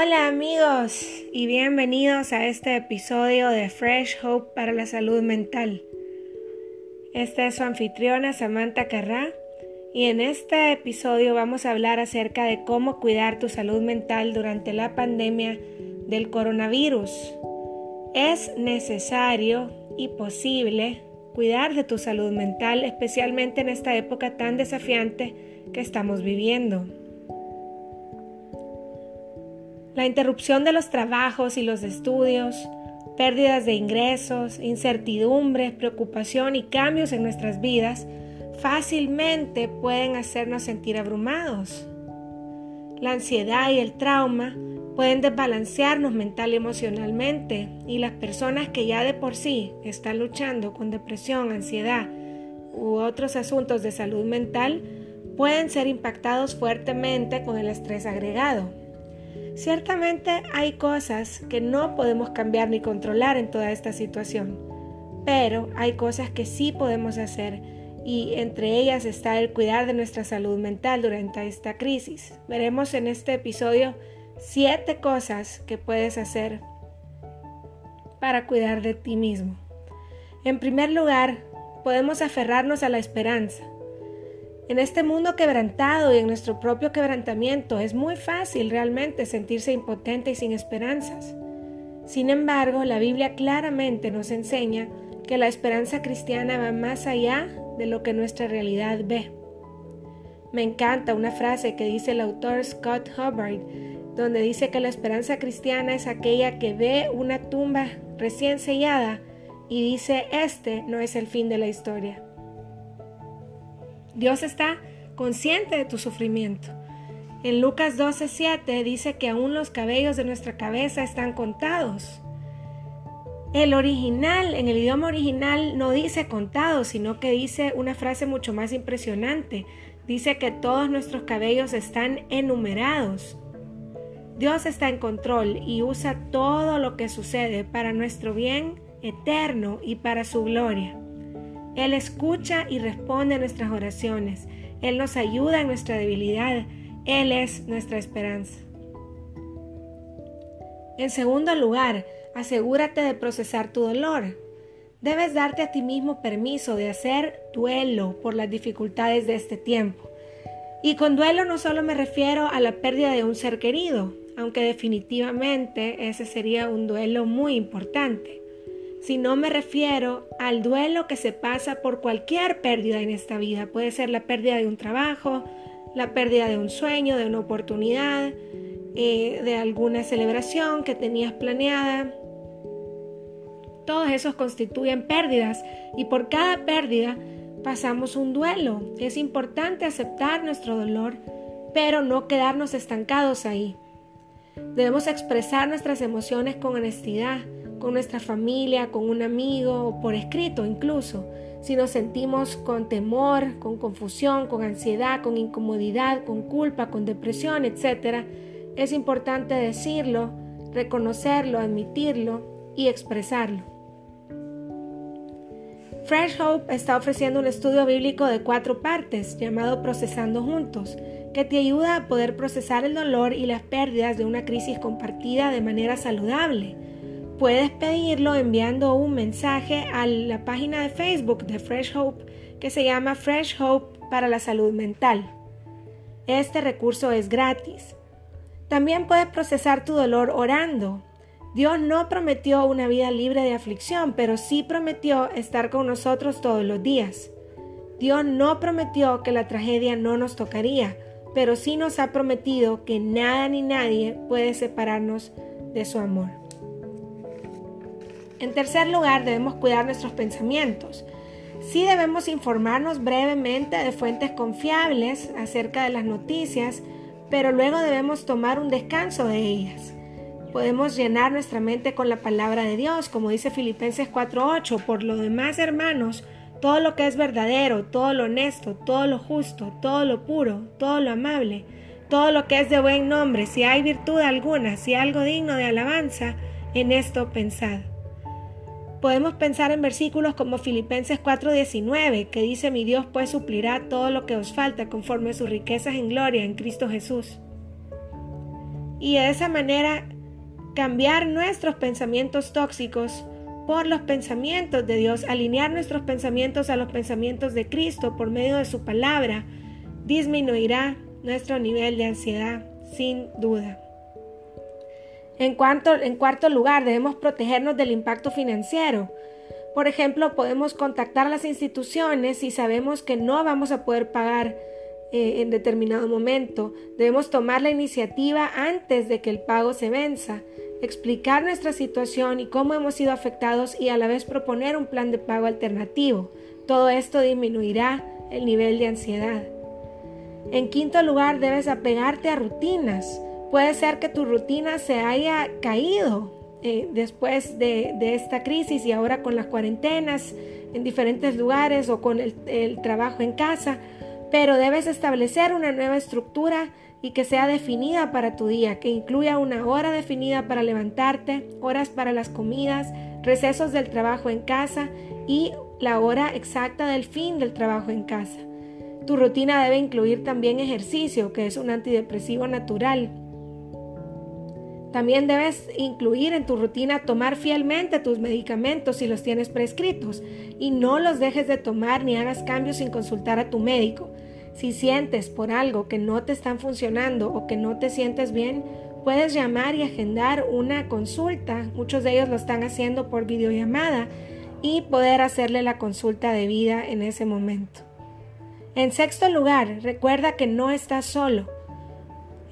Hola amigos y bienvenidos a este episodio de Fresh Hope para la Salud Mental. Esta es su anfitriona Samantha Carrá y en este episodio vamos a hablar acerca de cómo cuidar tu salud mental durante la pandemia del coronavirus. Es necesario y posible cuidar de tu salud mental, especialmente en esta época tan desafiante que estamos viviendo. La interrupción de los trabajos y los estudios, pérdidas de ingresos, incertidumbres, preocupación y cambios en nuestras vidas fácilmente pueden hacernos sentir abrumados. La ansiedad y el trauma pueden desbalancearnos mental y emocionalmente y las personas que ya de por sí están luchando con depresión, ansiedad u otros asuntos de salud mental pueden ser impactados fuertemente con el estrés agregado. Ciertamente hay cosas que no podemos cambiar ni controlar en toda esta situación, pero hay cosas que sí podemos hacer y entre ellas está el cuidar de nuestra salud mental durante esta crisis. Veremos en este episodio siete cosas que puedes hacer para cuidar de ti mismo. En primer lugar, podemos aferrarnos a la esperanza. En este mundo quebrantado y en nuestro propio quebrantamiento es muy fácil realmente sentirse impotente y sin esperanzas. Sin embargo, la Biblia claramente nos enseña que la esperanza cristiana va más allá de lo que nuestra realidad ve. Me encanta una frase que dice el autor Scott Hubbard, donde dice que la esperanza cristiana es aquella que ve una tumba recién sellada y dice, este no es el fin de la historia. Dios está consciente de tu sufrimiento. En Lucas 12:7 dice que aún los cabellos de nuestra cabeza están contados. El original, en el idioma original, no dice contados, sino que dice una frase mucho más impresionante. Dice que todos nuestros cabellos están enumerados. Dios está en control y usa todo lo que sucede para nuestro bien eterno y para su gloria. Él escucha y responde a nuestras oraciones. Él nos ayuda en nuestra debilidad. Él es nuestra esperanza. En segundo lugar, asegúrate de procesar tu dolor. Debes darte a ti mismo permiso de hacer duelo por las dificultades de este tiempo. Y con duelo no solo me refiero a la pérdida de un ser querido, aunque definitivamente ese sería un duelo muy importante si no me refiero al duelo que se pasa por cualquier pérdida en esta vida. Puede ser la pérdida de un trabajo, la pérdida de un sueño, de una oportunidad, eh, de alguna celebración que tenías planeada. Todos esos constituyen pérdidas y por cada pérdida pasamos un duelo. Es importante aceptar nuestro dolor, pero no quedarnos estancados ahí. Debemos expresar nuestras emociones con honestidad con nuestra familia, con un amigo por escrito incluso. Si nos sentimos con temor, con confusión, con ansiedad, con incomodidad, con culpa, con depresión, etc., es importante decirlo, reconocerlo, admitirlo y expresarlo. Fresh Hope está ofreciendo un estudio bíblico de cuatro partes llamado Procesando Juntos, que te ayuda a poder procesar el dolor y las pérdidas de una crisis compartida de manera saludable Puedes pedirlo enviando un mensaje a la página de Facebook de Fresh Hope que se llama Fresh Hope para la salud mental. Este recurso es gratis. También puedes procesar tu dolor orando. Dios no prometió una vida libre de aflicción, pero sí prometió estar con nosotros todos los días. Dios no prometió que la tragedia no nos tocaría, pero sí nos ha prometido que nada ni nadie puede separarnos de su amor. En tercer lugar, debemos cuidar nuestros pensamientos. Sí debemos informarnos brevemente de fuentes confiables acerca de las noticias, pero luego debemos tomar un descanso de ellas. Podemos llenar nuestra mente con la palabra de Dios, como dice Filipenses 4:8. Por lo demás, hermanos, todo lo que es verdadero, todo lo honesto, todo lo justo, todo lo puro, todo lo amable, todo lo que es de buen nombre, si hay virtud alguna, si algo digno de alabanza, en esto pensad. Podemos pensar en versículos como Filipenses 4:19, que dice, mi Dios pues suplirá todo lo que os falta conforme a sus riquezas en gloria en Cristo Jesús. Y de esa manera cambiar nuestros pensamientos tóxicos por los pensamientos de Dios, alinear nuestros pensamientos a los pensamientos de Cristo por medio de su palabra, disminuirá nuestro nivel de ansiedad, sin duda. En, cuarto lugar, debemos protegernos del impacto financiero. Por ejemplo, podemos contactar a las instituciones si sabemos que no vamos a poder pagar eh, en determinado momento. Debemos tomar la iniciativa antes de que el pago se venza, explicar nuestra situación y cómo hemos sido afectados y a la vez proponer un plan de pago alternativo. Todo esto disminuirá el nivel de ansiedad. En quinto lugar, debes apegarte a rutinas. Puede ser que tu rutina se haya caído eh, después de, esta crisis y ahora con las cuarentenas en diferentes lugares o con el, el trabajo en casa, pero debes establecer una nueva estructura y que sea definida para tu día, que incluya una hora definida para levantarte, horas para las comidas, recesos del trabajo en casa y la hora exacta del fin del trabajo en casa. Tu rutina debe incluir también ejercicio, que es un antidepresivo natural también debes incluir en tu rutina tomar fielmente tus medicamentos si los tienes prescritos y no los dejes de tomar ni hagas cambios sin consultar a tu médico. Si sientes por algo que no te están funcionando o que no te sientes bien, puedes llamar y agendar una consulta. Muchos de ellos lo están haciendo por videollamada y poder hacerle la consulta de vida en ese momento. En sexto lugar, recuerda que no estás solo.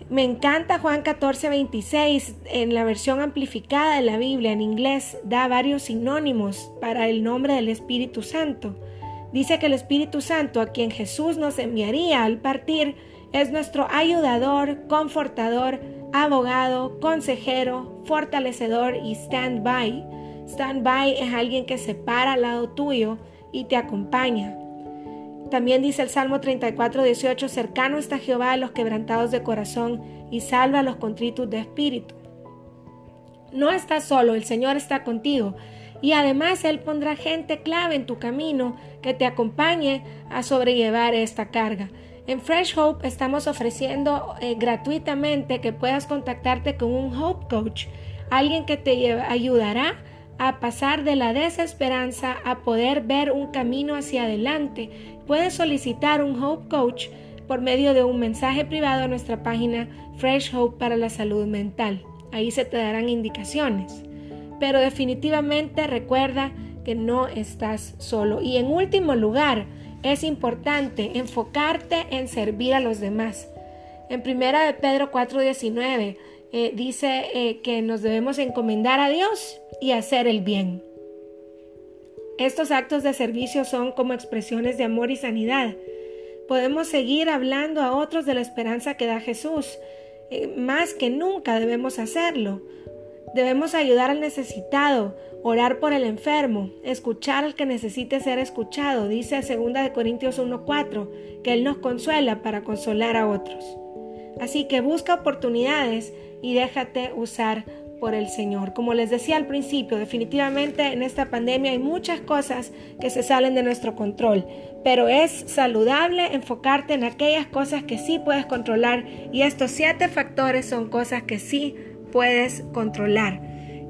Me encanta Juan 14, 26. En la versión amplificada de la Biblia en inglés da varios sinónimos para el nombre del Espíritu Santo. Dice que el Espíritu Santo, a quien Jesús nos enviaría al partir, es nuestro ayudador, confortador, abogado, consejero, fortalecedor y stand-by. Stand-by es alguien que se para al lado tuyo y te acompaña. También dice el Salmo 34, 18, cercano está Jehová a los quebrantados de corazón y salva a los contritos de espíritu. No estás solo, el Señor está contigo. Y además Él pondrá gente clave en tu camino que te acompañe a sobrellevar esta carga. En Fresh Hope estamos ofreciendo eh, gratuitamente que puedas contactarte con un Hope Coach, alguien que te ayudará a pasar de la desesperanza a poder ver un camino hacia adelante. Puedes solicitar un Hope Coach por medio de un mensaje privado a nuestra página Fresh Hope para la salud mental. Ahí se te darán indicaciones. Pero definitivamente recuerda que no estás solo. Y en último lugar, es importante enfocarte en servir a los demás. En primera de Pedro 4:19 eh, dice eh, que nos debemos encomendar a Dios y hacer el bien. Estos actos de servicio son como expresiones de amor y sanidad. Podemos seguir hablando a otros de la esperanza que da Jesús. Eh, más que nunca debemos hacerlo. Debemos ayudar al necesitado, orar por el enfermo, escuchar al que necesite ser escuchado. Dice 2 Corintios 1:4 que Él nos consuela para consolar a otros. Así que busca oportunidades y déjate usar por el Señor. Como les decía al principio, definitivamente en esta pandemia hay muchas cosas que se salen de nuestro control, pero es saludable enfocarte en aquellas cosas que sí puedes controlar y estos siete factores son cosas que sí puedes controlar.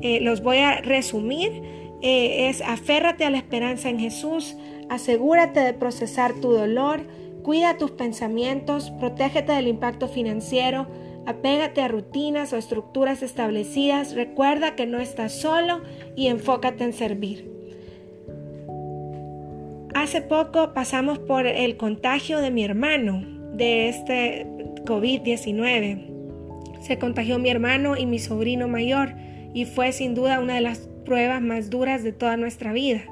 Eh, los voy a resumir. Eh, es aférrate a la esperanza en Jesús, asegúrate de procesar tu dolor, cuida tus pensamientos, protégete del impacto financiero, Apégate a rutinas o estructuras establecidas, recuerda que no estás solo y enfócate en servir. Hace poco pasamos por el contagio de mi hermano de este COVID-19. Se contagió mi hermano y mi sobrino mayor y fue sin duda una de las pruebas más duras de toda nuestra vida.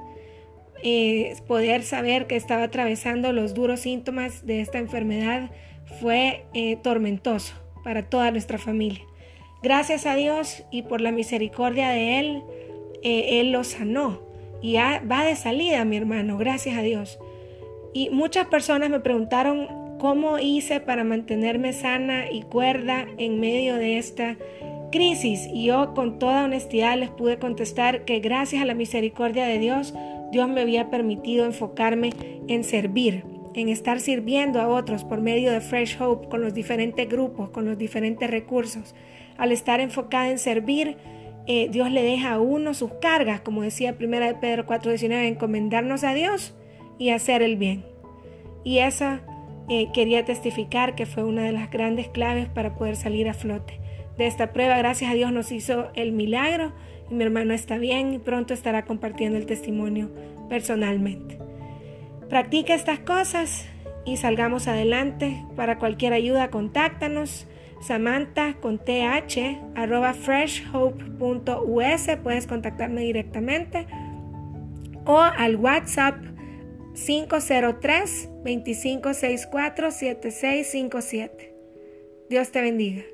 eh, poder saber que estaba atravesando los duros síntomas de esta enfermedad fue eh, tormentoso para toda nuestra familia. Gracias a Dios y por la misericordia de Él, eh, Él lo sanó y va de salida, mi hermano, gracias a Dios. Y muchas personas me preguntaron cómo hice para mantenerme sana y cuerda en medio de esta crisis. Y yo con toda honestidad les pude contestar que gracias a la misericordia de Dios, Dios me había permitido enfocarme en servir, en estar sirviendo a otros por medio de Fresh Hope, con los diferentes grupos, con los diferentes recursos. Al estar enfocada en servir, eh, Dios le deja a uno sus cargas, como decía 1 de Pedro 4:19, encomendarnos a Dios y hacer el bien. Y esa eh, quería testificar que fue una de las grandes claves para poder salir a flote. De esta prueba, gracias a Dios, nos hizo el milagro y mi hermano está bien y pronto estará compartiendo el testimonio personalmente. Practica estas cosas y salgamos adelante. Para cualquier ayuda, contáctanos. Samantha con th arroba freshhope.us puedes contactarme directamente o al WhatsApp 503 2564 7657. Dios te bendiga.